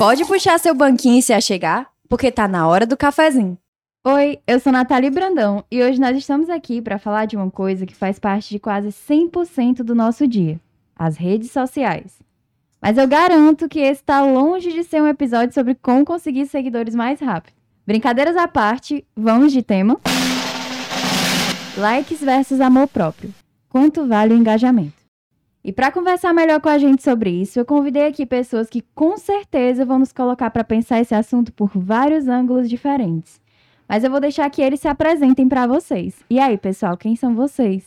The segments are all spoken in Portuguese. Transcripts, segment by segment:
Pode puxar seu banquinho e se achegar, porque tá na hora do cafezinho. Oi, eu sou Nathalie Brandão e hoje nós estamos aqui para falar de uma coisa que faz parte de quase 100% do nosso dia: as redes sociais. Mas eu garanto que esse está longe de ser um episódio sobre como conseguir seguidores mais rápido. Brincadeiras à parte, vamos de tema. Likes versus amor próprio. Quanto vale o engajamento? E para conversar melhor com a gente sobre isso, eu convidei aqui pessoas que com certeza vão nos colocar para pensar esse assunto por vários ângulos diferentes. Mas eu vou deixar que eles se apresentem para vocês. E aí, pessoal, quem são vocês?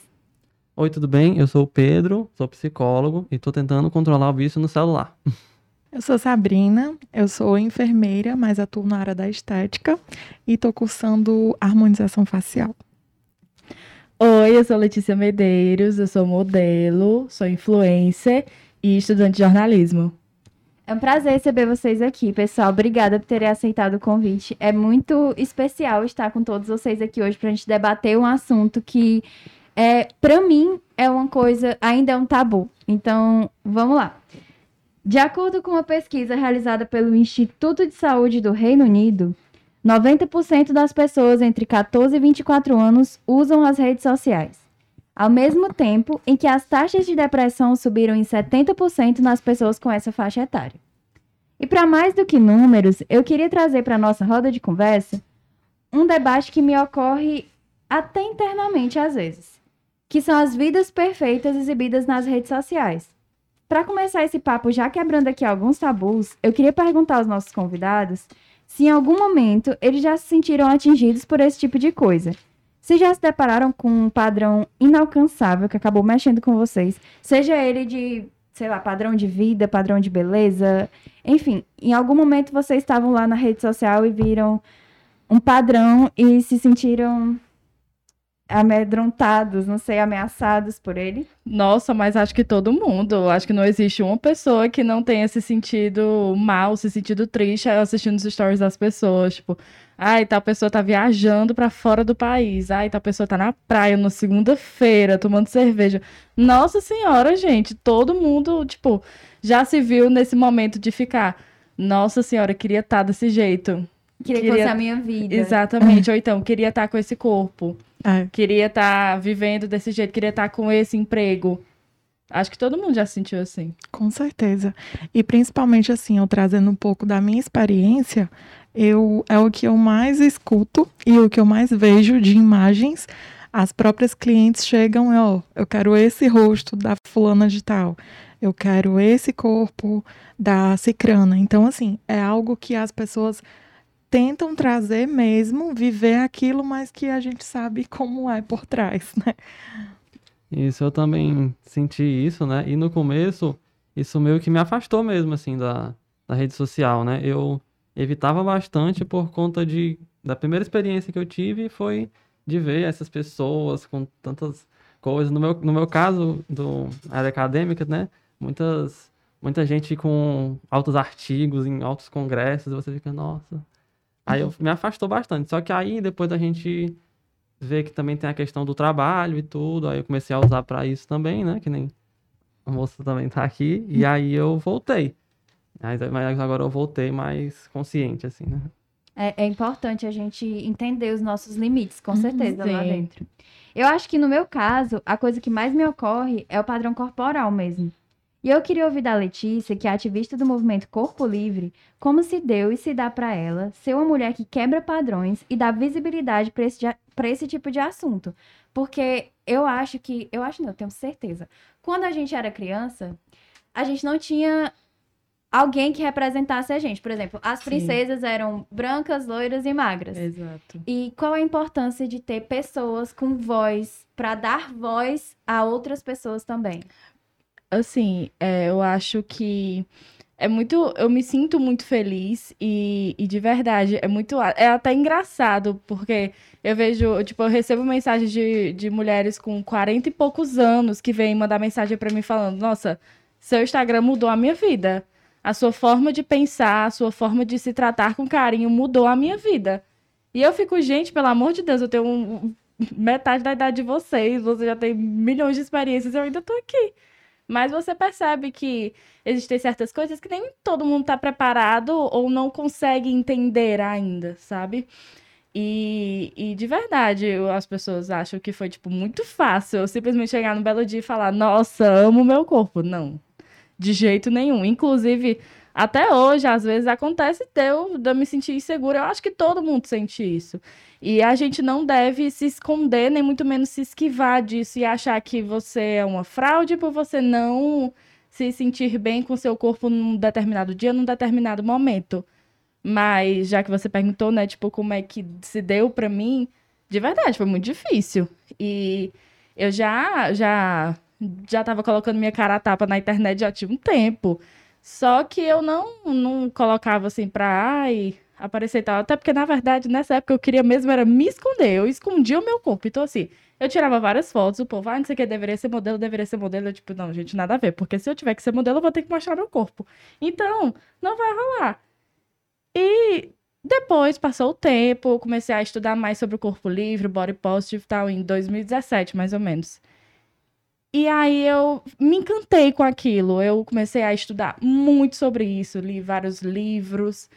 Oi, tudo bem? Eu sou o Pedro, sou psicólogo e estou tentando controlar o vício no celular. Eu sou Sabrina, eu sou enfermeira, mas atuo na área da estética e estou cursando harmonização facial. Oi, eu sou Letícia Medeiros, eu sou modelo, sou influencer e estudante de jornalismo. É um prazer receber vocês aqui, pessoal. Obrigada por terem aceitado o convite. É muito especial estar com todos vocês aqui hoje para a gente debater um assunto que, é, para mim, é uma coisa, ainda é um tabu. Então, vamos lá. De acordo com uma pesquisa realizada pelo Instituto de Saúde do Reino Unido, 90% das pessoas entre 14 e 24 anos usam as redes sociais ao mesmo tempo em que as taxas de depressão subiram em 70% nas pessoas com essa faixa etária. E para mais do que números, eu queria trazer para nossa roda de conversa um debate que me ocorre até internamente às vezes, que são as vidas perfeitas exibidas nas redes sociais. Para começar esse papo, já quebrando aqui alguns tabus, eu queria perguntar aos nossos convidados se em algum momento eles já se sentiram atingidos por esse tipo de coisa. Se já se depararam com um padrão inalcançável que acabou mexendo com vocês, seja ele de, sei lá, padrão de vida, padrão de beleza, enfim, em algum momento vocês estavam lá na rede social e viram um padrão e se sentiram amedrontados, não sei, ameaçados por ele? Nossa, mas acho que todo mundo. Acho que não existe uma pessoa que não tenha se sentido mal, se sentido triste assistindo os stories das pessoas. Tipo, ai, tal pessoa tá viajando para fora do país. Ai, tal pessoa tá na praia na segunda-feira tomando cerveja. Nossa senhora, gente, todo mundo, tipo, já se viu nesse momento de ficar. Nossa senhora, queria estar tá desse jeito. Queria, queria que fosse a minha vida. Exatamente. Ou então, queria estar tá com esse corpo. É. Queria estar tá vivendo desse jeito, queria estar tá com esse emprego. Acho que todo mundo já se sentiu assim. Com certeza. E principalmente assim, eu trazendo um pouco da minha experiência, eu é o que eu mais escuto e o que eu mais vejo de imagens. As próprias clientes chegam, ó, oh, eu quero esse rosto da fulana de tal. Eu quero esse corpo da cicrana. Então, assim, é algo que as pessoas tentam trazer mesmo, viver aquilo, mas que a gente sabe como é por trás, né? Isso, eu também senti isso, né? E no começo, isso meio que me afastou mesmo, assim, da, da rede social, né? Eu evitava bastante por conta de... Da primeira experiência que eu tive foi de ver essas pessoas com tantas coisas. No meu, no meu caso, do área acadêmica, né? Muitas, muita gente com altos artigos em altos congressos, e você fica, nossa, Aí eu me afastou bastante. Só que aí depois a gente vê que também tem a questão do trabalho e tudo. Aí eu comecei a usar para isso também, né? Que nem a moça também tá aqui. E aí eu voltei. Mas agora eu voltei mais consciente, assim, né? É, é importante a gente entender os nossos limites, com uhum, certeza, Sim. lá dentro. Eu acho que no meu caso, a coisa que mais me ocorre é o padrão corporal mesmo. E eu queria ouvir da Letícia, que é ativista do movimento Corpo Livre, como se deu e se dá para ela ser uma mulher que quebra padrões e dá visibilidade para esse, esse tipo de assunto. Porque eu acho que, eu acho não, eu tenho certeza. Quando a gente era criança, a gente não tinha alguém que representasse a gente. Por exemplo, as princesas Sim. eram brancas, loiras e magras. Exato. E qual a importância de ter pessoas com voz para dar voz a outras pessoas também? Assim, é, eu acho que é muito. Eu me sinto muito feliz e, e, de verdade, é muito. É até engraçado, porque eu vejo, tipo, eu recebo mensagens de, de mulheres com 40 e poucos anos que vêm mandar mensagem para mim falando: Nossa, seu Instagram mudou a minha vida. A sua forma de pensar, a sua forma de se tratar com carinho mudou a minha vida. E eu fico, gente, pelo amor de Deus, eu tenho um, metade da idade de vocês, você já tem milhões de experiências, eu ainda tô aqui. Mas você percebe que existem certas coisas que nem todo mundo tá preparado ou não consegue entender ainda, sabe? E, e de verdade, as pessoas acham que foi, tipo, muito fácil eu simplesmente chegar no belo dia e falar, nossa, amo meu corpo. Não, de jeito nenhum. Inclusive, até hoje, às vezes, acontece de eu, de eu me sentir insegura. Eu acho que todo mundo sente isso. E a gente não deve se esconder, nem muito menos se esquivar disso e achar que você é uma fraude por você não se sentir bem com seu corpo num determinado dia, num determinado momento. Mas, já que você perguntou, né, tipo, como é que se deu pra mim, de verdade, foi muito difícil. E eu já, já, já tava colocando minha cara a tapa na internet já tinha um tempo. Só que eu não, não colocava assim pra, ai, aparecer e tal. Até porque, na verdade, nessa época eu queria mesmo era me esconder. Eu escondia o meu corpo. Então, assim, eu tirava várias fotos, o povo, ah, não sei o que, deveria ser modelo, deveria ser modelo. Eu, tipo, não, gente, nada a ver. Porque se eu tiver que ser modelo, eu vou ter que mostrar meu corpo. Então, não vai rolar. E depois passou o tempo, eu comecei a estudar mais sobre o corpo livre, body positive e tal, em 2017, mais ou menos. E aí eu me encantei com aquilo. Eu comecei a estudar muito sobre isso, li vários livros.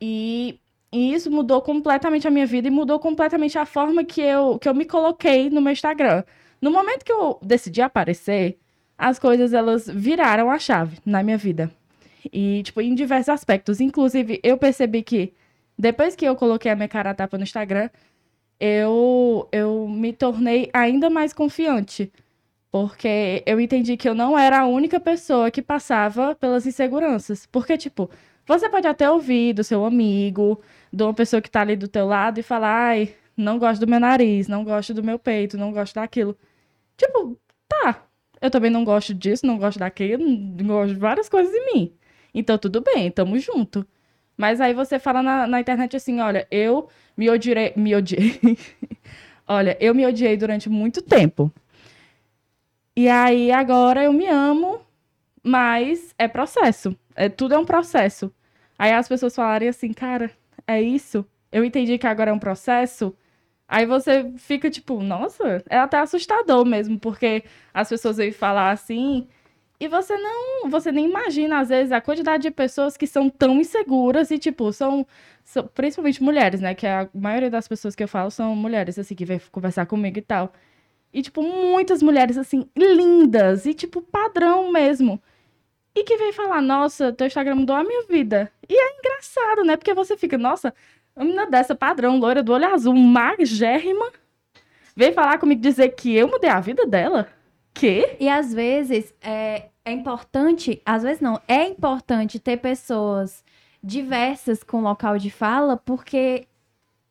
E, e isso mudou completamente a minha vida e mudou completamente a forma que eu, que eu me coloquei no meu Instagram. No momento que eu decidi aparecer, as coisas elas viraram a chave na minha vida. E, tipo, em diversos aspectos. Inclusive, eu percebi que depois que eu coloquei a minha cara a tapa no Instagram, eu, eu me tornei ainda mais confiante. Porque eu entendi que eu não era a única pessoa que passava pelas inseguranças. Porque, tipo, você pode até ouvir do seu amigo, de uma pessoa que tá ali do teu lado e falar, ai, não gosto do meu nariz, não gosto do meu peito, não gosto daquilo. Tipo, tá. Eu também não gosto disso, não gosto daquilo, não gosto de várias coisas em mim. Então, tudo bem, tamo junto. Mas aí você fala na, na internet assim, olha, eu me odiei, me odiei. olha, eu me odiei durante muito tempo. E aí agora eu me amo, mas é processo. É, tudo é um processo. Aí as pessoas falarem assim, cara, é isso? Eu entendi que agora é um processo. Aí você fica tipo, nossa, é até assustador mesmo, porque as pessoas vêm falar assim, e você não, você nem imagina às vezes a quantidade de pessoas que são tão inseguras e tipo, são, são principalmente mulheres, né, que a maioria das pessoas que eu falo são mulheres assim que vêm conversar comigo e tal. E tipo, muitas mulheres assim lindas e tipo padrão mesmo. E que vem falar, nossa, teu Instagram mudou a minha vida. E é engraçado, né? Porque você fica, nossa, uma menina dessa, padrão, loira do olho azul, magérrima, veio falar comigo dizer que eu mudei a vida dela. Quê? E às vezes é, é importante, às vezes não, é importante ter pessoas diversas com local de fala, porque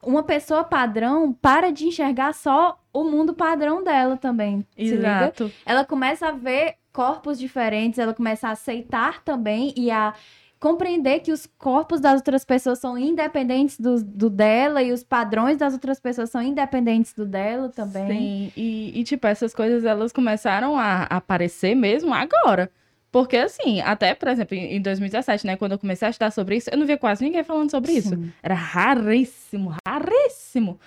uma pessoa padrão para de enxergar só o mundo padrão dela também. Exato. Ela começa a ver corpos diferentes, ela começa a aceitar também e a compreender que os corpos das outras pessoas são independentes do, do dela e os padrões das outras pessoas são independentes do dela também. Sim, e, e, tipo, essas coisas elas começaram a aparecer mesmo agora. Porque, assim, até, por exemplo, em em 2017, né, quando eu comecei a estudar sobre isso, eu não via quase ninguém falando sobre isso. Sim. Era raríssimo, raríssimo.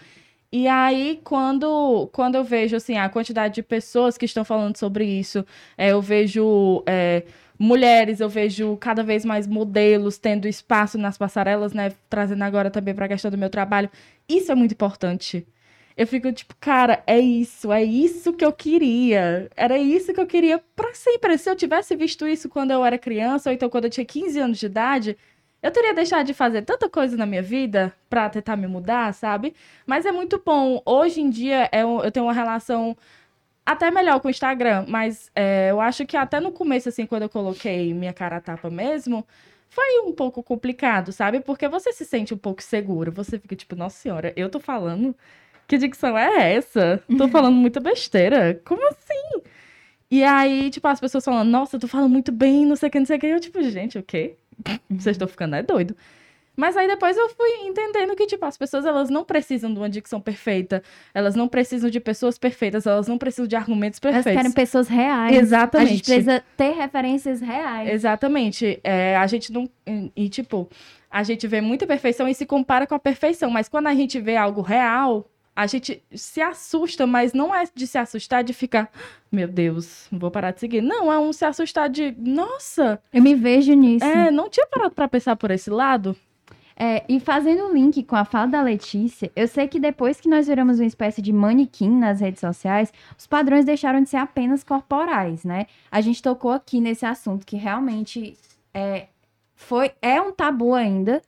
E aí, quando, quando eu vejo, assim, a quantidade de pessoas que estão falando sobre isso, é, eu vejo é, mulheres, eu vejo cada vez mais modelos tendo espaço nas passarelas, né, trazendo agora também para a questão do meu trabalho. Isso é muito importante. Eu fico tipo, cara, é isso, é isso que eu queria. Era isso que eu queria pra sempre. Se eu tivesse visto isso quando eu era criança, ou então quando eu tinha 15 anos de idade, eu teria deixado de fazer tanta coisa na minha vida pra tentar me mudar, sabe? Mas é muito bom. Hoje em dia é um- eu tenho uma relação até melhor com o Instagram, mas é, eu acho que até no começo, assim, quando eu coloquei minha cara a tapa mesmo, foi um pouco complicado, sabe? Porque você se sente um pouco seguro. Você fica tipo, nossa senhora, eu tô falando. Que dicção é essa? Tô falando muita besteira. Como assim? E aí, tipo, as pessoas falando, nossa, tu fala muito bem, não sei o que, não sei o que. Eu, tipo, gente, o quê? Vocês estão ficando é doido. Mas aí depois eu fui entendendo que, tipo, as pessoas, elas não precisam de uma dicção perfeita. Elas não precisam de pessoas perfeitas. Elas não precisam de argumentos Elas perfeitos. querem pessoas reais. Exatamente. A gente precisa ter referências reais. Exatamente. É, a gente não. E, tipo, a gente vê muita perfeição e se compara com a perfeição. Mas quando a gente vê algo real, a gente se assusta, mas não é de se assustar de ficar, meu Deus, vou parar de seguir. Não, é um se assustar de, nossa, Eu me vejo nisso. é, não tinha parado pra pensar por esse lado. É, e fazendo um link com a fala da Letícia, eu sei que depois que nós viramos uma espécie de manequim nas redes sociais, os padrões deixaram de ser apenas corporais, né? A gente tocou aqui nesse assunto que realmente é, foi, é um tabu ainda.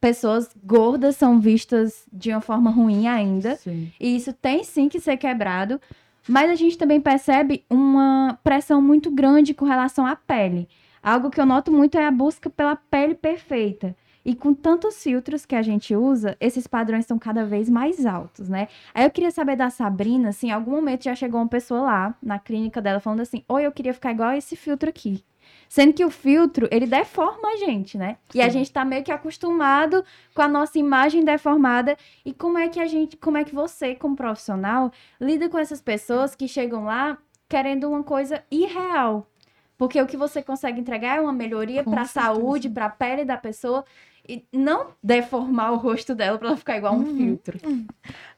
Pessoas gordas são vistas de uma forma ruim ainda. Sim. E isso tem sim que ser quebrado. Mas a gente também percebe uma pressão muito grande com relação à pele. Algo que eu noto muito é a busca pela pele perfeita. E com tantos filtros que a gente usa, esses padrões estão cada vez mais altos, né? Aí eu queria saber da Sabrina, assim, em algum momento já chegou uma pessoa lá na clínica dela falando assim: Oi, eu queria ficar igual a esse filtro aqui. Sendo que o filtro, ele deforma a gente, né? E a gente tá meio que acostumado com a nossa imagem deformada. E como é que a gente, como é que você, como profissional, lida com essas pessoas que chegam lá querendo uma coisa irreal? Porque o que você consegue entregar é uma melhoria para a saúde, para a pele da pessoa e não deformar o rosto dela para ela ficar igual um Uhum. filtro.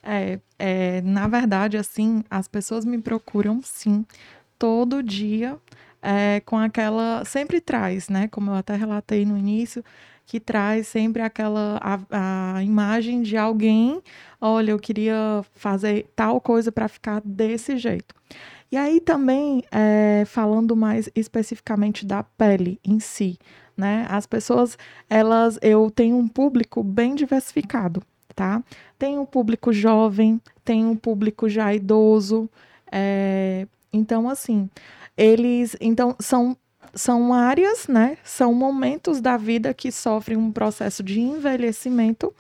É, é, na verdade, assim, as pessoas me procuram, sim, todo dia, é, com aquela. Sempre traz, né? Como eu até relatei no início, que traz sempre aquela a, a imagem de alguém. Olha, eu queria fazer tal coisa para ficar desse jeito. E aí também, é, falando mais especificamente da pele em si, né? As pessoas, elas, eu tenho um público bem diversificado, tá? Tem um público jovem, tem um público já idoso, é, então assim, eles, então são são áreas, né? São momentos da vida que sofrem um processo de envelhecimento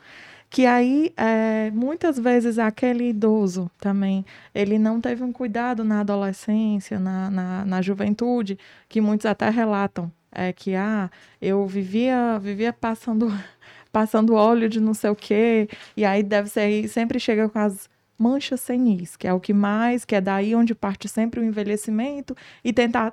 que aí é, muitas vezes aquele idoso também ele não teve um cuidado na adolescência, na, na, na juventude, que muitos até relatam é que ah, eu vivia vivia passando passando óleo de não sei o quê, e aí deve ser aí sempre chega com as manchas senis, que é o que mais, que é daí onde parte sempre o envelhecimento e tentar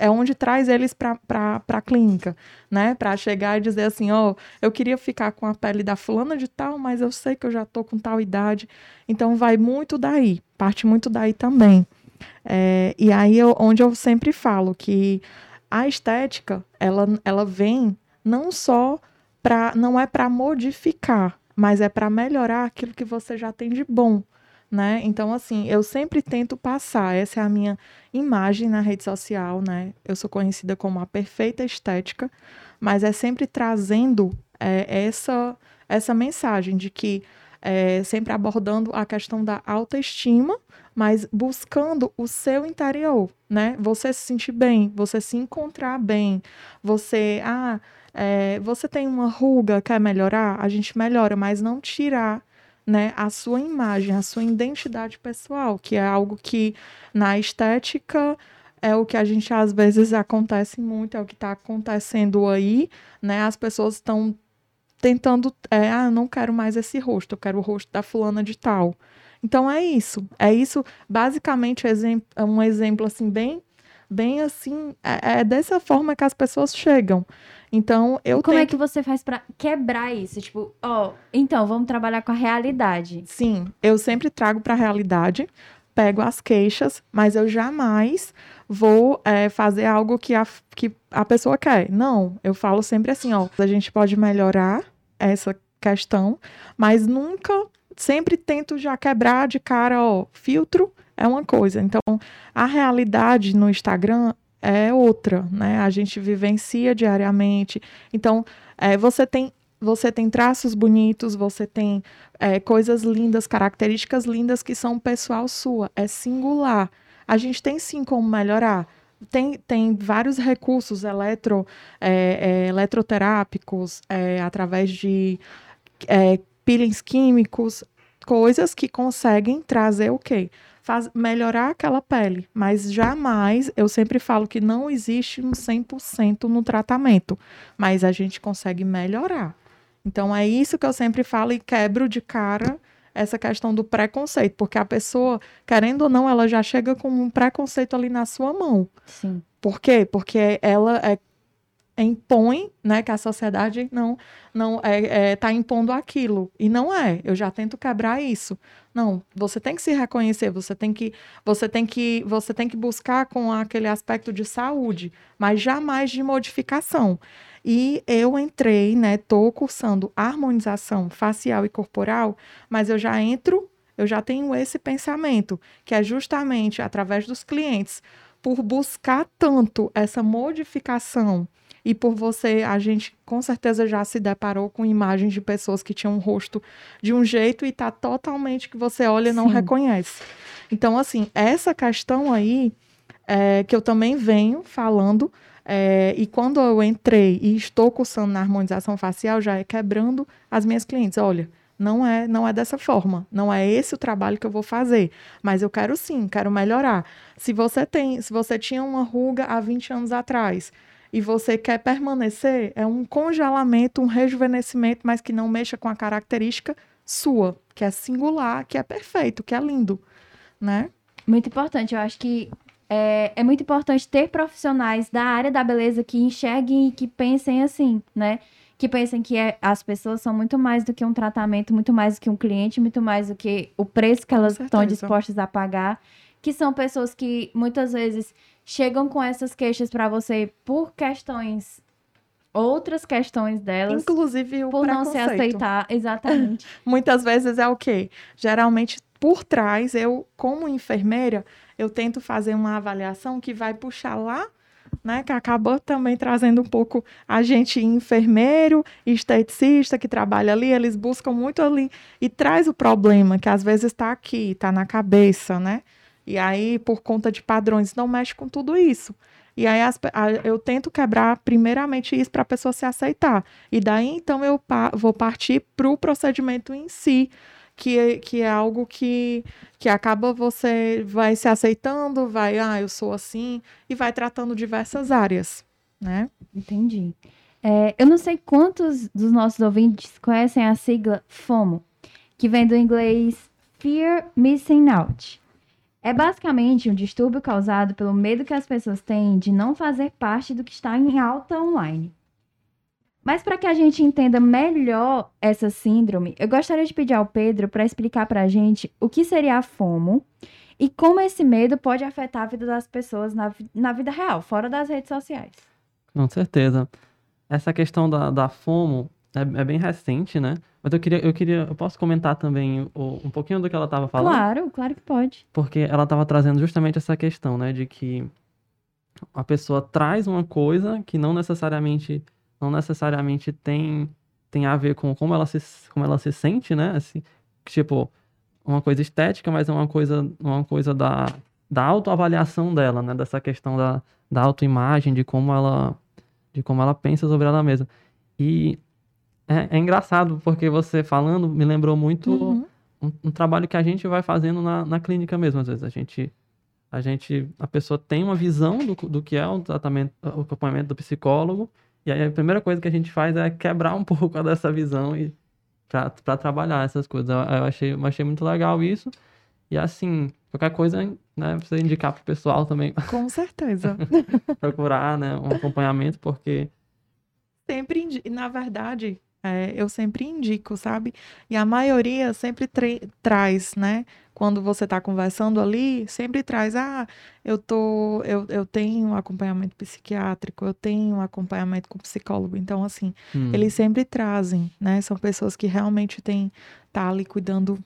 é onde traz eles para a clínica, né? Para chegar e dizer assim, ó, eu queria ficar com a pele da fulana de tal, mas eu sei que eu já tô com tal idade. Então vai muito daí, parte muito daí também. É, e aí eu, onde eu sempre falo que a estética, ela, ela vem não só para, não é para modificar, mas é para melhorar aquilo que você já tem de bom né? Então, assim, eu sempre tento passar, essa é a minha imagem na rede social, né? Eu sou conhecida como a perfeita estética, mas é sempre trazendo é, essa, essa mensagem de que é, sempre abordando a questão da autoestima, mas buscando o seu interior, né? Você se sentir bem, você se encontrar bem, você, ah, é, você tem uma ruga, quer melhorar? A gente melhora, mas não tirar né, a sua imagem, a sua identidade pessoal, que é algo que na estética é o que a gente às vezes acontece muito, é o que está acontecendo aí, né? As pessoas estão tentando, é, ah, eu não quero mais esse rosto, eu quero o rosto da fulana de tal. Então é isso, é isso, basicamente é um exemplo assim bem, bem assim, é, é dessa forma que as pessoas chegam. Então eu Como é que você faz pra quebrar isso? Tipo, ó, então, vamos trabalhar com a realidade. Sim, eu sempre trago para a realidade, pego as queixas, mas eu jamais vou é, fazer algo que a, que a pessoa quer. Não, eu falo sempre assim, ó, a gente pode melhorar essa questão, mas nunca, sempre tento já quebrar de cara, ó, filtro é uma coisa. Então, a realidade no Instagram é outra, né? A gente vivencia diariamente. Então, é, você tem você tem traços bonitos, você tem é, coisas lindas, características lindas que são pessoal sua, é singular. A gente tem sim como melhorar. Tem, tem vários recursos eletro, é, é, eletroterápicos, é, através de é, peelings químicos, coisas que conseguem trazer o quê? Faz, melhorar aquela pele, mas jamais, eu sempre falo que não existe um 100% no tratamento, mas a gente consegue melhorar. Então é isso que eu sempre falo e quebro de cara essa questão do preconceito, porque a pessoa, querendo ou não, ela já chega com um preconceito ali na sua mão. Sim. Por quê? Porque ela é impõe, né, que a sociedade não não é, é tá impondo aquilo e não é. Eu já tento quebrar isso. Não, você tem que se reconhecer, você tem que você tem que você tem que buscar com aquele aspecto de saúde, mas jamais de modificação. E eu entrei, né, tô cursando harmonização facial e corporal, mas eu já entro, eu já tenho esse pensamento, que é justamente através dos clientes, por buscar tanto essa modificação e por você, a gente com certeza já se deparou com imagens de pessoas que tinham um rosto de um jeito e tá totalmente que você olha e não Sim. reconhece. Então, assim, essa questão aí é, que eu também venho falando, é, e quando eu entrei e estou cursando na harmonização facial, já é quebrando as minhas clientes. Olha, não é, não é dessa forma, não é esse o trabalho que eu vou fazer, mas eu quero sim, quero melhorar. Se você tem, se você tinha uma ruga há 20 anos atrás e você quer permanecer, é um congelamento, um rejuvenescimento, mas que não mexa com a característica sua, que é singular, que é perfeito, que é lindo, né? Muito importante, eu acho que é, é muito importante ter profissionais da área da beleza que enxerguem e que pensem assim, né? Que pensem que é, as pessoas são muito mais do que um tratamento, muito mais do que um cliente, muito mais do que o preço que elas estão dispostas a pagar. Que são pessoas que muitas vezes chegam com essas queixas para você por questões outras questões delas. Inclusive o por não se aceitar, exatamente. Muitas vezes é o quê? Geralmente por trás, eu como enfermeira, eu tento fazer uma avaliação que vai puxar lá né, que acabou também trazendo um pouco a gente enfermeiro, esteticista que trabalha ali, eles buscam muito ali e traz o problema que às vezes está aqui, está na cabeça, né? E aí, por conta de padrões, não mexe com tudo isso. E aí as, a, eu tento quebrar primeiramente isso para a pessoa se aceitar. E daí então eu pa, vou partir para o procedimento em si, que, é, que é algo que, que acaba você vai se aceitando, vai, ah, eu sou assim, e vai tratando diversas áreas, né? Entendi. É, eu não sei quantos dos nossos ouvintes conhecem a sigla FOMO, que vem do inglês Fear Missing Out. É basicamente um distúrbio causado pelo medo que as pessoas têm de não fazer parte do que está em alta online. Mas para que a gente entenda melhor essa síndrome, eu gostaria de pedir ao Pedro para explicar para a gente o que seria a FOMO e como esse medo pode afetar a vida das pessoas na, na vida real, fora das redes sociais. Com certeza. Essa questão da, da FOMO é, é, bem recente, né? Mas eu queria, eu queria, eu posso comentar também o, um pouquinho do que ela estava falando? Claro, claro que pode. Porque ela estava trazendo justamente essa questão, né, de que a pessoa traz uma coisa que não necessariamente, não necessariamente tem, tem a ver com como ela se, como ela se sente, né? Assim, tipo, uma coisa estética, mas é uma coisa, uma coisa da, da autoavaliação dela, né? Dessa questão da, da autoimagem, de como ela, de como ela pensa sobre ela mesma. E é, é, engraçado, porque você falando me lembrou muito uhum. um, um, trabalho que a gente vai fazendo na, na clínica mesmo. Às vezes a gente, a gente, a pessoa tem uma visão do, do que é o tratamento, o acompanhamento do psicólogo, e aí a primeira coisa que a gente faz é quebrar um pouco dessa visão e para trabalhar essas coisas. Eu, achei, eu achei muito legal isso. E assim, qualquer coisa, né, você indicar pro pessoal também. Com certeza. procurar, né, um acompanhamento, porque sempre, na verdade, é, eu sempre indico, sabe? E a maioria sempre traz, né? Quando você está conversando ali, sempre traz, ah, eu tô, eu, eu tenho acompanhamento psiquiátrico, eu tenho acompanhamento com psicólogo. Então, assim, hum. eles sempre trazem, né? São pessoas que realmente têm, tá ali cuidando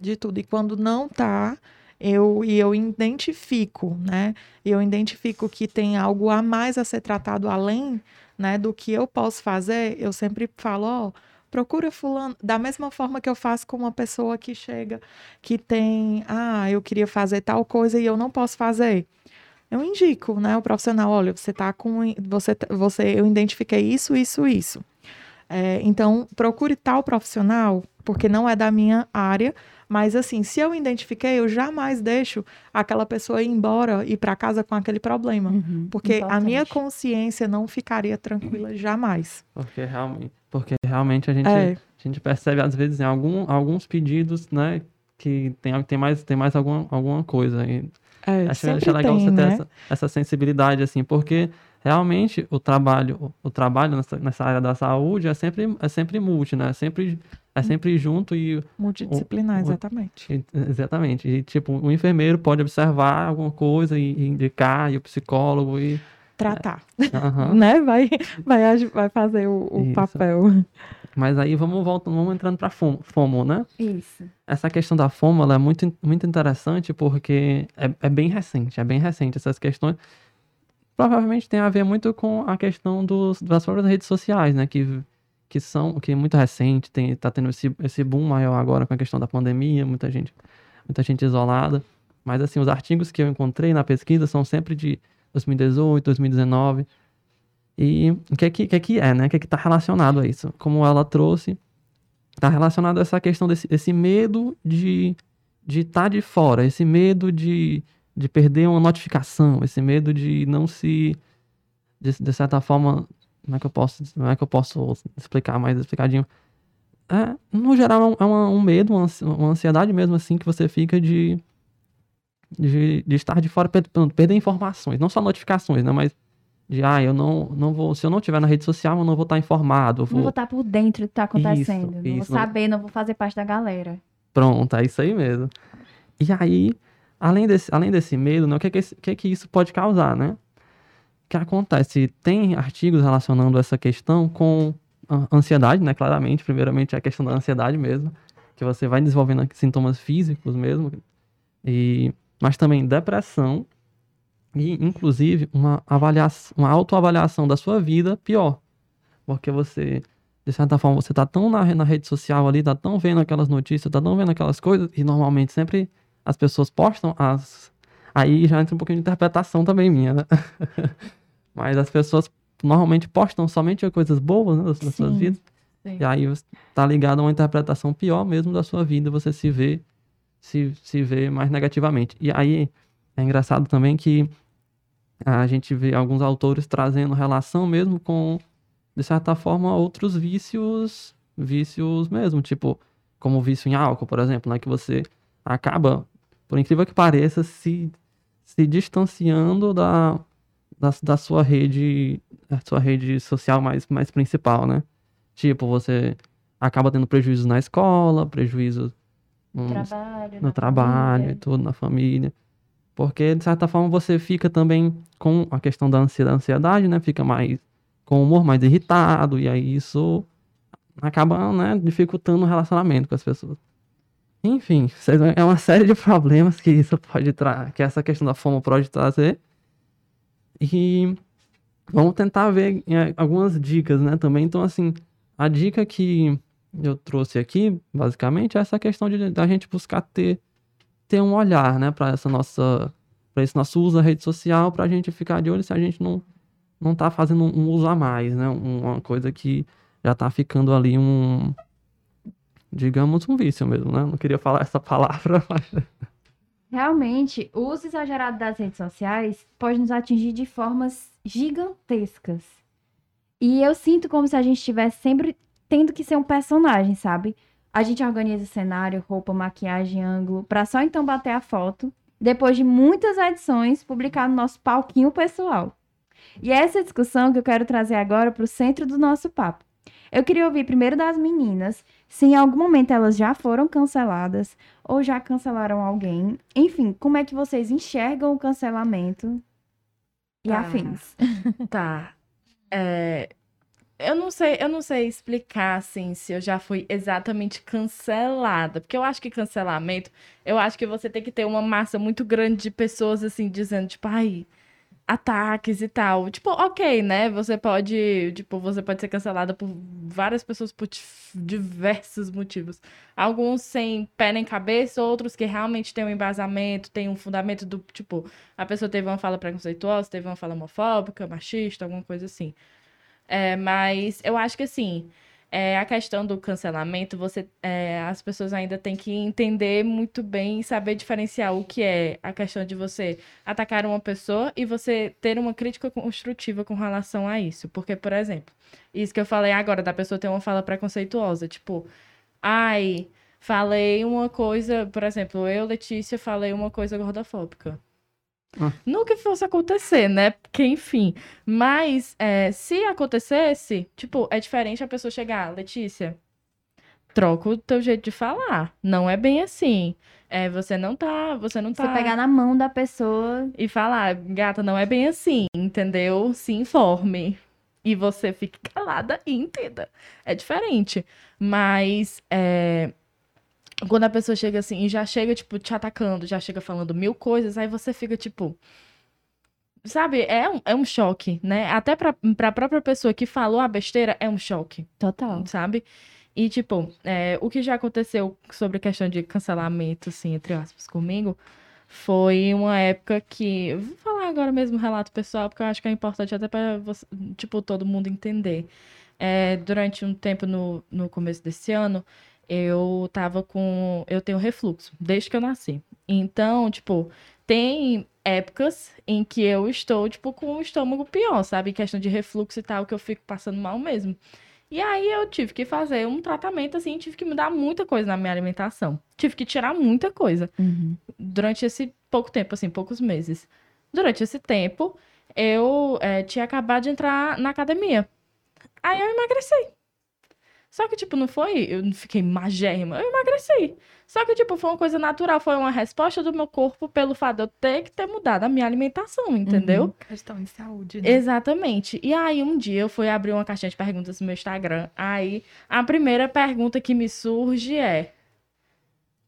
de tudo. E quando não tá, eu e eu identifico, né? Eu identifico que tem algo a mais a ser tratado além né, do que eu posso fazer, eu sempre falo, ó, procura fulano, da mesma forma que eu faço com uma pessoa que chega, que tem, ah, eu queria fazer tal coisa e eu não posso fazer. Eu indico, né, o profissional, olha, você tá com, você, você, eu identifiquei isso, isso, isso. É, então, procure tal profissional, porque não é da minha área, mas assim, se eu identifiquei, eu jamais deixo aquela pessoa ir embora e para casa com aquele problema, uhum, porque importante. a minha consciência não ficaria tranquila jamais. Porque realmente, porque realmente a gente, é. a gente percebe às vezes em algum, alguns pedidos, né, que tem, tem mais tem mais alguma, alguma coisa e É, sempre achei legal tem, você ter né? essa, essa sensibilidade, assim, porque realmente o trabalho, o, o trabalho nessa, nessa área da saúde é sempre, é sempre multi, né? É sempre, é sempre junto e, Multidisciplinar, o- exatamente. e- Exatamente. E, tipo, o enfermeiro pode observar alguma coisa e, e indicar, e o psicólogo e. Tratar, Aham. né? Vai, vai, vai fazer o, o papel. Mas aí vamos voltando, vamos entrando pra FOMO, FOMO, né? Isso. Essa questão da FOMO ela é muito, muito interessante porque é, é bem recente, é bem recente essas questões. Provavelmente tem a ver muito com a questão dos, das próprias redes sociais, né? Que, que são, que é muito recente, tem, tá tendo esse, esse boom maior agora com a questão da pandemia, muita gente, muita gente isolada. Mas assim, os artigos que eu encontrei na pesquisa são sempre de 2018, 2019. E o que é que, que, é, que é, né? O que é que tá relacionado a isso? Como ela trouxe, tá relacionado a essa questão desse esse medo de de estar de fora, esse medo de, de perder uma notificação, esse medo de não se de, de certa forma, como é que eu posso, como é que eu posso explicar mais explicadinho? É, no geral é um, é uma- um medo, uma ansi- uma ansiedade mesmo assim que você fica de de, de estar de fora, per- perder informações, não só notificações, né, mas de ah, eu não não vou, se eu não estiver na rede social, eu não vou estar informado, eu Não vou vou estar por dentro do que tá acontecendo. não vou isso, não- saber, não vou fazer parte da galera. Pronto, é isso aí mesmo. E aí, além desse, além desse medo, né, o que é que, esse- que é que isso pode causar, né? O que acontece? Tem artigos relacionando essa questão com ansiedade, né? Claramente, primeiramente é a questão da ansiedade mesmo, que você vai desenvolvendo sintomas físicos mesmo, e, mas também depressão e, inclusive, uma, avaliação, uma autoavaliação da sua vida pior. Porque você de certa forma, você tá tão na, na rede social ali, tá tão vendo aquelas notícias, tá tão vendo aquelas coisas, e normalmente sempre as pessoas postam as. Aí já entra um pouquinho de interpretação também minha, né? Mas as pessoas normalmente postam somente coisas boas né, das, suas vidas. sim. E aí tá ligado a uma interpretação pior mesmo da sua vida, você se vê, se, se vê mais negativamente. E aí é engraçado também que a gente vê alguns autores trazendo relação mesmo com, de certa forma, outros vícios, vícios mesmo, tipo, como o vício em álcool, por exemplo, né, que você acaba, por incrível que pareça, se, se distanciando da, da, da sua rede, da sua rede social mais, mais principal, né? Tipo, você acaba tendo prejuízos na escola, prejuízos No trabalho. no trabalho e família. tudo, na família. Porque, de certa forma, você fica também com a questão da ansiedade, né? Fica mais com o humor mais irritado, e aí isso acaba, né, dificultando o relacionamento com as pessoas. Enfim, é uma série de problemas que isso pode trazer, que essa questão da fome pode trazer. E vamos tentar ver é, algumas dicas, né, também. Então, assim, a dica que eu trouxe aqui, basicamente, é essa questão de da gente buscar ter ter um olhar, né, para essa nossa para esse nosso uso da rede social, para a gente ficar de olho se a gente não não tá fazendo um uso a mais, né, um- uma coisa que já tá ficando ali um digamos um vício mesmo, né? Não queria falar essa palavra, mas Realmente, o uso exagerado das redes sociais pode nos atingir de formas gigantescas. E eu sinto como se a gente estivesse sempre tendo que ser um personagem, sabe? A gente organiza cenário, roupa, maquiagem, ângulo, pra só então bater a foto, depois de muitas edições, publicar no nosso palquinho pessoal. E é essa discussão que eu quero trazer agora para o centro do nosso papo. Eu queria ouvir primeiro das meninas, se em algum momento elas já foram canceladas ou já cancelaram alguém. Enfim, como é que vocês enxergam o cancelamento e Ah. afins? Tá. É, eu não sei, eu não sei explicar assim se eu já fui exatamente cancelada, porque eu acho que cancelamento, eu acho que você tem que ter uma massa muito grande de pessoas assim dizendo tipo, ai, ataques e tal. Tipo, OK, né? Você pode, tipo, você pode ser cancelada por várias pessoas por diversos motivos. Alguns sem pé nem cabeça, outros que realmente têm um embasamento, têm um fundamento do, tipo, a pessoa teve uma fala preconceituosa, teve uma fala homofóbica, machista, alguma coisa assim. É, mas eu acho que assim, é, a questão do cancelamento, você, é, as pessoas ainda têm que entender muito bem e saber diferenciar o que é a questão de você atacar uma pessoa e você ter uma crítica construtiva com relação a isso. Porque, por exemplo, isso que eu falei agora, da pessoa ter uma fala preconceituosa, tipo, ai, falei uma coisa, por exemplo, eu, Letícia, falei uma coisa gordofóbica. Nunca fosse acontecer, né? Porque, enfim. Mas, é, se acontecesse, tipo, é diferente a pessoa chegar, Letícia, troca o teu jeito de falar. Não é bem assim. É, você não tá, você não Você tá... pegar na mão da pessoa. E falar, gata, não é bem assim, entendeu? Se informe. E você fique calada e entenda. É diferente. Mas, é, quando a pessoa chega assim e já chega, tipo, te atacando, já chega falando mil coisas, aí você fica, tipo. Sabe, é um, é um choque, né? Até pra, pra própria pessoa que falou a besteira, é um choque, Total. sabe? E, tipo, é, o que já aconteceu sobre a questão de cancelamento, assim, entre aspas, comigo, foi uma época que. Vou falar agora mesmo um relato pessoal, porque eu acho que é importante até pra você, tipo, todo mundo entender. É, durante um tempo no, no começo desse ano, eu tava com. Eu tenho refluxo, desde que eu nasci. Então, tipo, tem épocas em que eu estou, tipo, com o estômago pior, sabe? Em questão de refluxo e tal, que eu fico passando mal mesmo. E aí eu tive que fazer um tratamento, assim, tive que mudar muita coisa na minha alimentação. Tive que tirar muita coisa Uhum. durante esse pouco tempo, assim, poucos meses. Durante esse tempo, eu eh, tinha acabado de entrar na academia. Aí eu emagreci. Só que, tipo, não foi. Eu não fiquei magérrima. Eu emagreci. Só que, tipo, foi uma coisa natural. Foi uma resposta do meu corpo pelo fato de eu ter que ter mudado a minha alimentação, entendeu? Questão de saúde, né? Exatamente. E aí, um dia eu fui abrir uma caixinha de perguntas no meu Instagram. Aí, a primeira pergunta que me surge é: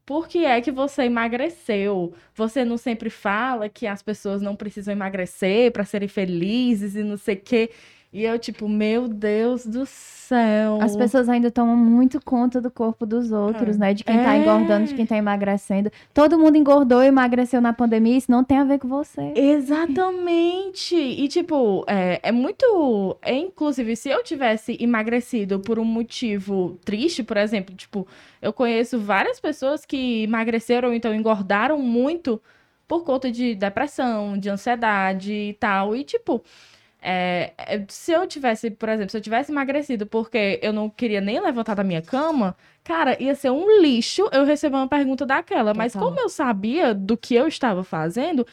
Por que é que você emagreceu? Você não sempre fala que as pessoas não precisam emagrecer para serem felizes e não sei o quê. E eu, tipo, meu Deus do céu. As pessoas ainda tomam muito conta do corpo dos outros, É. né? De quem tá É. engordando, de quem tá emagrecendo. Todo mundo engordou e emagreceu na pandemia, isso não tem a ver com você. Exatamente. E, tipo, é, é muito. É, inclusive, se eu tivesse emagrecido por um motivo triste, por exemplo, tipo, eu conheço várias pessoas que emagreceram, então engordaram muito por conta de depressão, de ansiedade e tal. E, tipo. É, é, se eu tivesse, por exemplo, se eu tivesse emagrecido porque eu não queria nem levantar da minha cama, cara, ia ser um lixo eu receber uma pergunta daquela. Mas como eu sabia do que eu estava fazendo,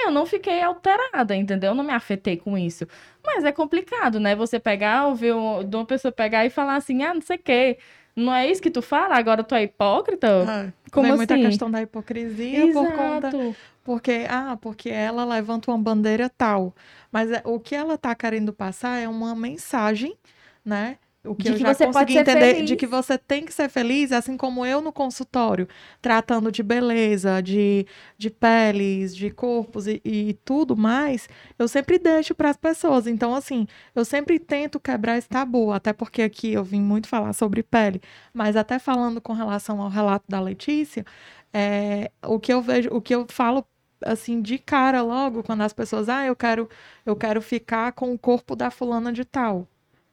eu não fiquei alterada, entendeu? Eu não me afetei com isso. Mas é complicado, né? Você pegar, ouvir um- de uma pessoa pegar e falar assim, ah, não sei o quê. Não é isso que tu fala? Agora tu é hipócrita? Ah, Como muita assim? questão da hipocrisia por conta Exato. Porque, ah, porque ela levanta uma bandeira tal. Mas é- o que ela tá querendo passar é uma mensagem, né? O que De eu que já você consegui entender, feliz. de que você tem que ser feliz, assim como eu no consultório, tratando de beleza, de, de peles, de corpos e, e tudo mais, eu sempre deixo para as pessoas. Então, assim, eu sempre tento quebrar esse tabu, até porque aqui eu vim muito falar sobre pele, mas até falando com relação ao relato da Letícia, é, o que eu vejo, o que eu falo assim de cara logo quando as pessoas, ah, eu quero, eu quero ficar com o corpo da fulana de tal.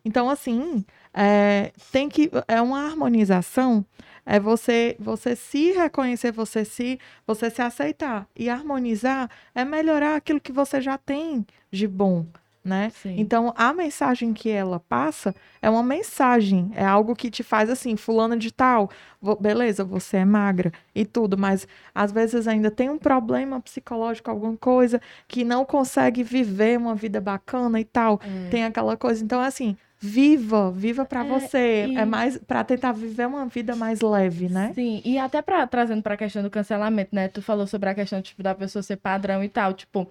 Então, assim, é, tem que é uma harmonização, é você você se reconhecer, você se você se aceitar e harmonizar é melhorar aquilo que você já tem de bom, né? Sim. Então, a mensagem que ela passa é uma mensagem, é algo que te faz assim, fulana de tal, beleza, você é magra e tudo, mas às vezes ainda tem um problema psicológico, alguma coisa, que não consegue viver uma vida bacana e tal, tem aquela coisa. Então, assim, viva, viva pra É, você, e- é mais pra tentar viver uma vida mais leve, né? Sim, e até pra, trazendo pra questão do cancelamento, né? Tu falou sobre a questão, tipo, da pessoa ser padrão e tal, tipo...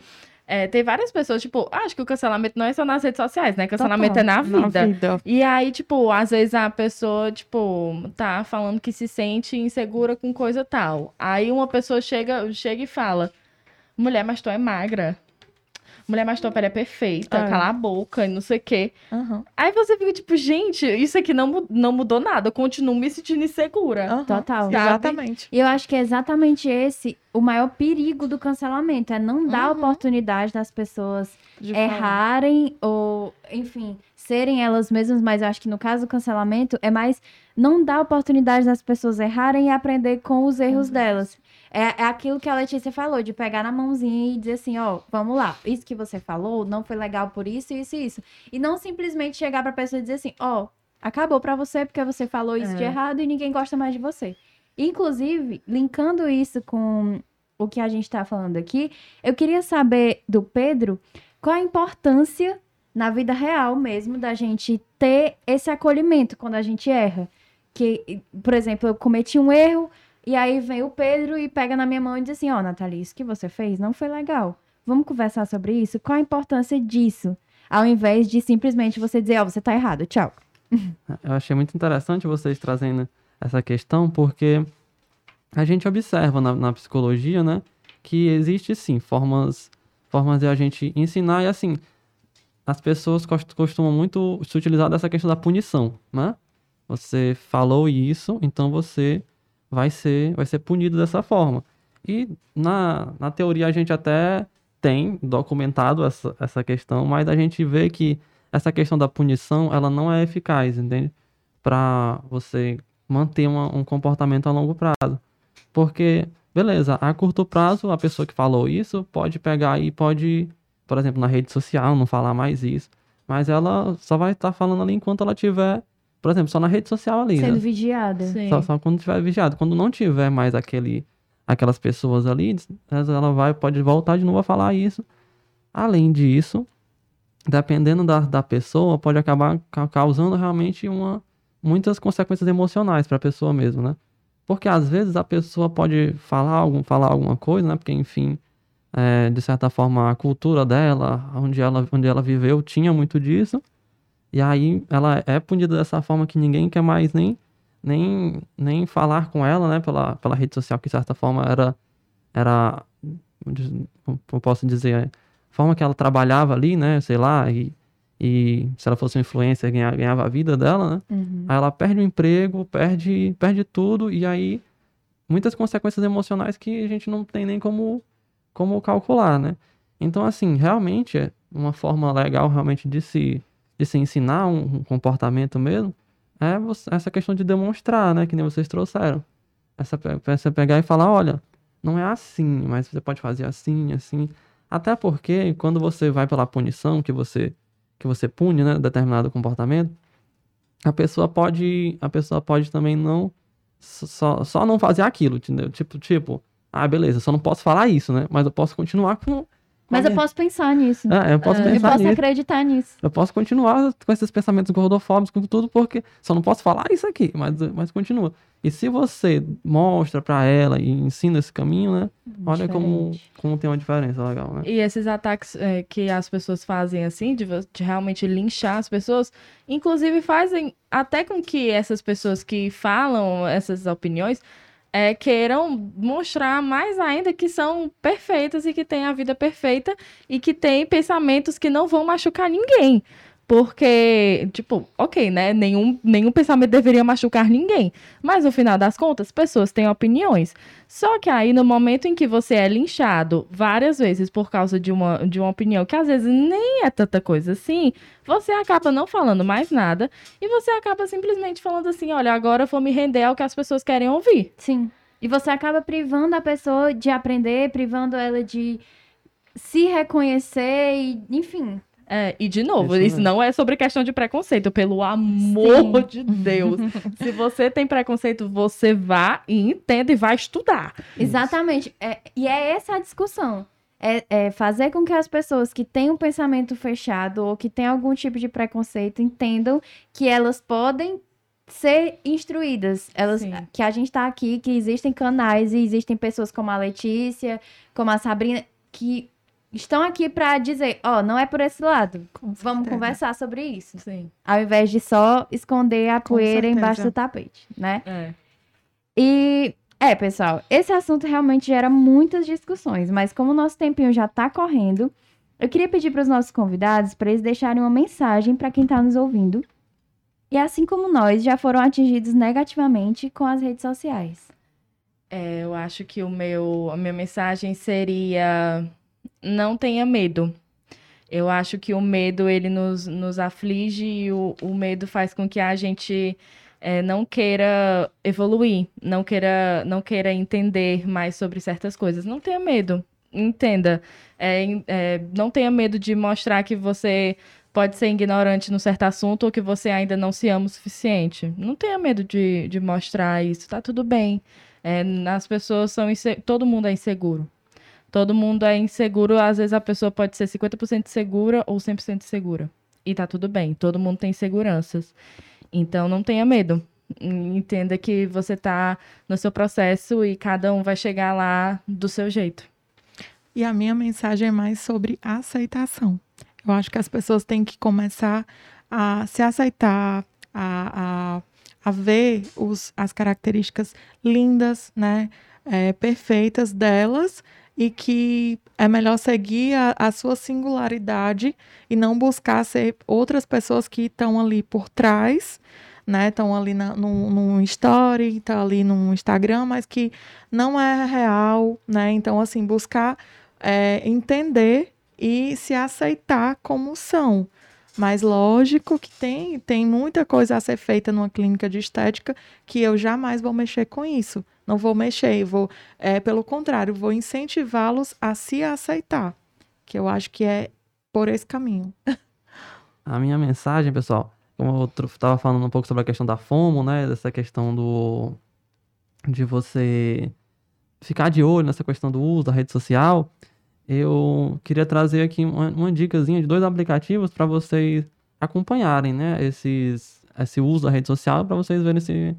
é, tem várias pessoas, tipo, acho que o cancelamento não é só nas redes sociais, né? Cancelamento Total, é na vida. Na vida. E aí, tipo, às vezes a pessoa, tipo, tá falando que se sente insegura com coisa tal. Aí uma pessoa chega, chega e fala: Mulher, mas tu é magra. Mulher, tua pele é perfeita, É. cala a boca e não sei o quê. Aham, Aí você fica tipo, gente, isso aqui não, não mudou nada, eu continuo me sentindo insegura. aham, Total. Exatamente. E eu acho que é exatamente esse o maior perigo do cancelamento, é não dar Uhum. oportunidade das pessoas De falar. errarem ou, enfim, serem elas mesmas, mas eu acho que no caso do cancelamento é mais não dar oportunidade das pessoas errarem e aprender com os erros delas. É, é aquilo que a Letícia falou, de pegar na mãozinha e dizer assim, ó, vamos lá, isso que você falou não foi legal por isso, isso e isso. E não simplesmente chegar pra pessoa e dizer assim, ó, acabou pra você porque você falou isso de É. errado e ninguém gosta mais de você. Inclusive, linkando isso com o que a gente está falando aqui, eu queria saber do Pedro qual a importância na vida real mesmo da gente ter esse acolhimento quando a gente erra. Que, por exemplo, eu cometi um erro e aí vem o Pedro e pega na minha mão e diz assim: Ó, oh, Nathalie, isso que você fez não foi legal. Vamos conversar sobre isso? Qual a importância disso? Ao invés de simplesmente você dizer: Ó, oh, você tá errado, tchau. Eu achei muito interessante vocês trazendo essa questão, porque a gente observa na, na psicologia, né, que existe sim formas, formas de a gente ensinar e assim, as pessoas costumam muito se utilizar dessa questão da punição, né? Você falou isso, então você vai ser, vai ser punido dessa forma. E na, na teoria a gente até tem documentado essa, essa questão, mas a gente vê que essa questão da punição, ela não é eficaz, entende? Para você manter uma, um comportamento a longo prazo. Porque, beleza, a curto prazo, a pessoa que falou isso pode pegar e pode, por exemplo, na rede social, não falar mais isso. Mas ela só vai estar tá falando ali enquanto ela tiver, por exemplo, só na rede social ali. Sendo né? vigiada. Só, só, quando tiver vigiado. Quando não tiver mais aquele, aquelas pessoas ali, ela vai, pode voltar de novo a falar isso. Além disso, dependendo da, da pessoa, pode acabar causando realmente uma, muitas consequências emocionais para a pessoa mesmo, né? Porque às vezes a pessoa pode falar, algum, falar alguma coisa, né? Porque, enfim, é, de certa forma, a cultura dela, onde ela, onde ela viveu, tinha muito disso. E aí ela é punida dessa forma que ninguém quer mais nem, nem, nem falar com ela, né? Pela, pela rede social, que de certa forma era, era como posso dizer, a forma que ela trabalhava ali, né? Sei lá, e e se ela fosse uma influencer, ganhava, ganhava a vida dela, né? Uhum. Aí ela perde o emprego, perde, perde tudo, e aí muitas consequências emocionais que a gente não tem nem como, como calcular, né? Então, assim, realmente, é uma forma legal realmente de se, de se ensinar um, comportamento mesmo, é você, essa questão de demonstrar, né? Que nem vocês trouxeram. Essa, essa pegar e falar, olha, não é assim, mas você pode fazer assim, assim. Até porque quando você vai pela punição, que você que você pune, né, determinado comportamento, a pessoa pode, a pessoa pode também não só, só não fazer aquilo, entendeu? Tipo, tipo, ah, beleza, só não posso falar isso, né? Mas eu posso continuar com mas eu posso pensar nisso. É, eu posso é, pensar Eu posso nisso. acreditar nisso. Eu posso continuar com esses pensamentos gordofóbicos, com tudo, porque só não posso falar isso aqui, mas, mas continua. E se você mostra para ela e ensina esse caminho, né? Olha como, como tem uma diferença legal, né? E esses ataques é, que as pessoas fazem assim, de, de realmente linchar as pessoas, inclusive fazem até com que essas pessoas que falam essas opiniões é, queiram mostrar mais ainda que são perfeitas e que têm a vida perfeita e que têm pensamentos que não vão machucar ninguém. Porque, tipo, ok, né? Nenhum, nenhum pensamento deveria machucar ninguém. Mas no final das contas, pessoas têm opiniões. Só que aí, no momento em que você é linchado várias vezes por causa de uma, de uma opinião que às vezes nem é tanta coisa assim, você acaba não falando mais nada e você acaba simplesmente falando assim: olha, agora eu vou me render ao que as pessoas querem ouvir. Sim. E você acaba privando a pessoa de aprender, privando ela de se reconhecer e, enfim, é, e de novo, isso, isso não é sobre questão de preconceito, pelo amor Sim. de Deus. Se você tem preconceito, você vá e entenda e vai estudar. Exatamente. É, e é essa a discussão. É, é, fazer com que as pessoas que têm um pensamento fechado ou que têm algum tipo de preconceito entendam que elas podem ser instruídas. Elas, que a gente está aqui, que existem canais e existem pessoas como a Letícia, como a Sabrina, que estão aqui para dizer, ó, oh, não é por esse lado. Vamos conversar sobre isso. Sim. Ao invés de só esconder a poeira embaixo do tapete, né? É. E é, pessoal, esse assunto realmente gera muitas discussões, mas como o nosso tempinho já tá correndo, eu queria pedir para os nossos convidados para eles deixarem uma mensagem para quem está nos ouvindo. E assim como nós, já foram atingidos negativamente com as redes sociais. É, eu acho que o meu, a minha mensagem seria não tenha medo. Eu acho que o medo, ele nos, nos aflige e o, o medo faz com que a gente é, não queira evoluir, não queira, não queira entender mais sobre certas coisas. Não tenha medo, entenda. É, é, não tenha medo de mostrar que você pode ser ignorante num certo assunto ou que você ainda não se ama o suficiente. Não tenha medo de, de mostrar isso, tá tudo bem. É, as pessoas são todo mundo é inseguro. Todo mundo é inseguro, às vezes a pessoa pode ser 50% segura ou 100% segura. E tá tudo bem, todo mundo tem inseguranças. Então não tenha medo. Entenda que você tá no seu processo e cada um vai chegar lá do seu jeito. E a minha mensagem é mais sobre aceitação. Eu acho que as pessoas têm que começar a se aceitar, a, a, a ver os, as características lindas, né, é, perfeitas delas e que é melhor seguir a, a sua singularidade e não buscar ser outras pessoas que estão ali por trás, né, estão ali na, num, num story, estão ali no Instagram, mas que não é real, né, então assim, buscar é, entender e se aceitar como são. Mas lógico que tem, tem muita coisa a ser feita numa clínica de estética que eu jamais vou mexer com isso. Não vou mexer, vou, é, pelo contrário, vou incentivá-los a se aceitar. Que eu acho que é por esse caminho. A minha mensagem, pessoal, como eu estava falando um pouco sobre a questão da FOMO, né? Dessa questão do. de você ficar de olho nessa questão do uso da rede social, eu queria trazer aqui uma, uma dicasinha de dois aplicativos para vocês acompanharem, né? Esses, esse uso da rede social, para vocês verem se,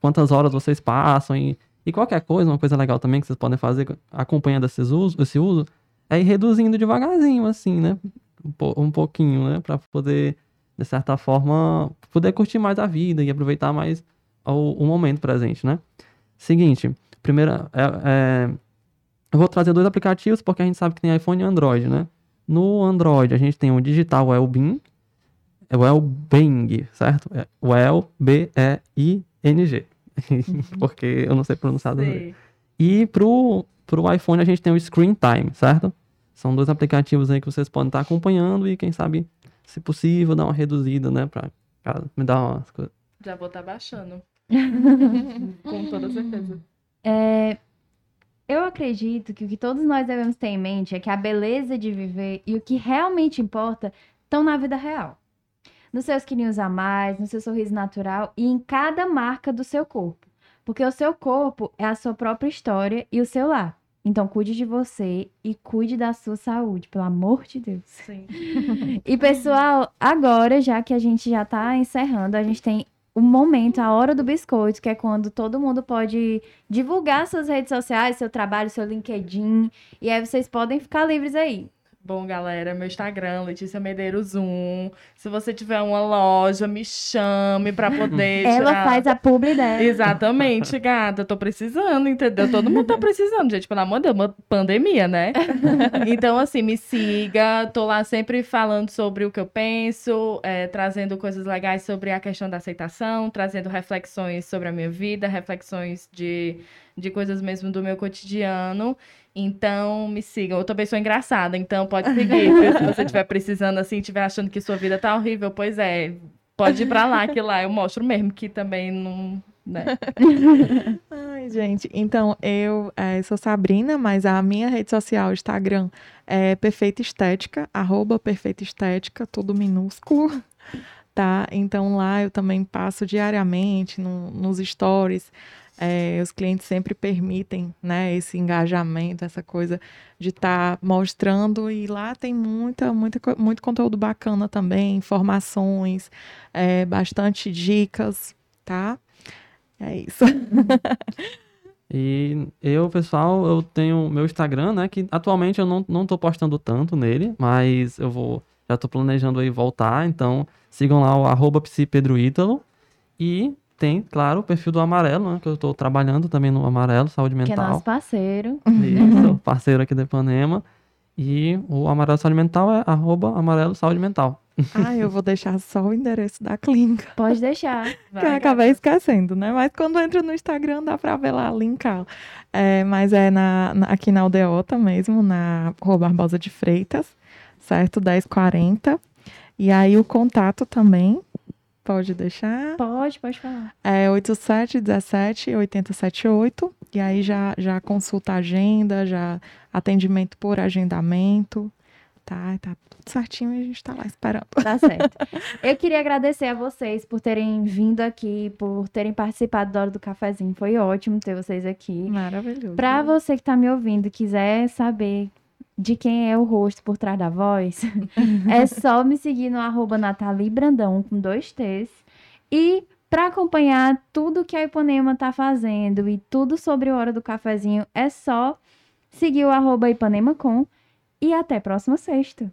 quantas horas vocês passam e, e qualquer coisa, uma coisa legal também que vocês podem fazer acompanhando esses uso, esse uso, é ir reduzindo devagarzinho, assim, né? Um, po- pouquinho, né? Para poder, de certa forma, poder curtir mais a vida e aproveitar mais o, o momento presente, né? Seguinte, primeira, é, é, eu vou trazer dois aplicativos porque a gente sabe que tem iPhone e Android, né? No Android a gente tem o Digital Wellbeing, é Wellbeing, certo? É Well-B-E-I-N-G, porque eu não sei pronunciar do Sei. e pro, pro iPhone a gente tem o Screen Time, certo? São dois aplicativos aí que vocês podem estar acompanhando e quem sabe, se possível, dar uma reduzida, né? Pra, pra me dar umas coisas. Já vou estar baixando. Com toda certeza. É, eu acredito que o que todos nós devemos ter em mente é que a beleza de viver e o que realmente importa estão na vida real. Nos seus quilinhos a mais, no seu sorriso natural e em cada marca do seu corpo. Porque o seu corpo é a sua própria história e o seu lar. Então cuide de você e cuide da sua saúde, pelo amor de Deus. Sim. E pessoal, agora, já que a gente já tá encerrando, a gente tem o momento, a hora do biscoito, que é quando todo mundo pode divulgar suas redes sociais, seu trabalho, seu LinkedIn, e aí vocês podem ficar livres aí. Bom, galera, meu Instagram, Letícia Medeiros 1. Se você tiver uma loja, me chame pra poder Ela tirar... faz a publi dela. Exatamente, gata. Eu tô precisando, entendeu? Todo mundo tá precisando, gente. Pelo amor de Deus, uma pandemia, né? Então, assim, me siga. Tô lá sempre falando sobre o que eu penso, é, trazendo coisas legais sobre a questão da aceitação, trazendo reflexões sobre a minha vida, reflexões de, de coisas mesmo do meu cotidiano. Então, me sigam. Eu também sou engraçada, então pode seguir. Se você estiver precisando, assim, estiver achando que sua vida tá horrível, pois é. Pode ir pra lá, que lá eu mostro mesmo que também não. Né? Ai, gente, então eu eh, sou Sabrina, mas a minha rede social, Instagram, é Perfeita Estética, arroba Perfeita Estética, tudo minúsculo, tá? Então lá eu também passo diariamente no- nos stories. Eh, os clientes sempre permitem, né, esse engajamento, essa coisa de estar mostrando e lá tem muita, muita, muito conteúdo bacana também, informações, eh, bastante dicas, tá? É isso. E eu, pessoal, eu tenho meu Instagram, né? Que atualmente eu não, não tô postando tanto nele, mas eu vou. Já tô planejando aí voltar, então sigam lá o arroba psipedroítalo. E tem, claro, o perfil do Amarelo, né? Que eu tô trabalhando também no Amarelo, Saúde Que é Mental. nosso parceiro. Isso, parceiro aqui do Ipanema. E o Amarelo Saúde Mental é arroba Amarelo Saúde Mental. Ah, eu vou deixar só o endereço da clínica. Pode deixar. que eu acabei esquecendo, né? Mas quando entra no Instagram dá pra ver lá, linkar. É, mas é na, na- aqui na Aldeota mesmo, na Rua Barbosa de Freitas, certo? 1040. E aí o contato também, pode deixar. Pode, pode falar. É 8717 8078. E aí já, já consulta a agenda, já atendimento por agendamento, tá, tá tudo certinho e a gente tá lá esperando. Tá certo. Eu queria agradecer a vocês por terem vindo aqui, por terem participado da hora do cafezinho. Foi ótimo ter vocês aqui. Maravilhoso. Pra você que tá me ouvindo e quiser saber de quem é o rosto por trás da voz, é só me seguir no arroba Nathalie Brandão com dois T's. E para acompanhar tudo que a Ipanema tá fazendo e tudo sobre o Hora do Cafezinho, é só seguir o arroba Ipanema com. E até próxima sexta.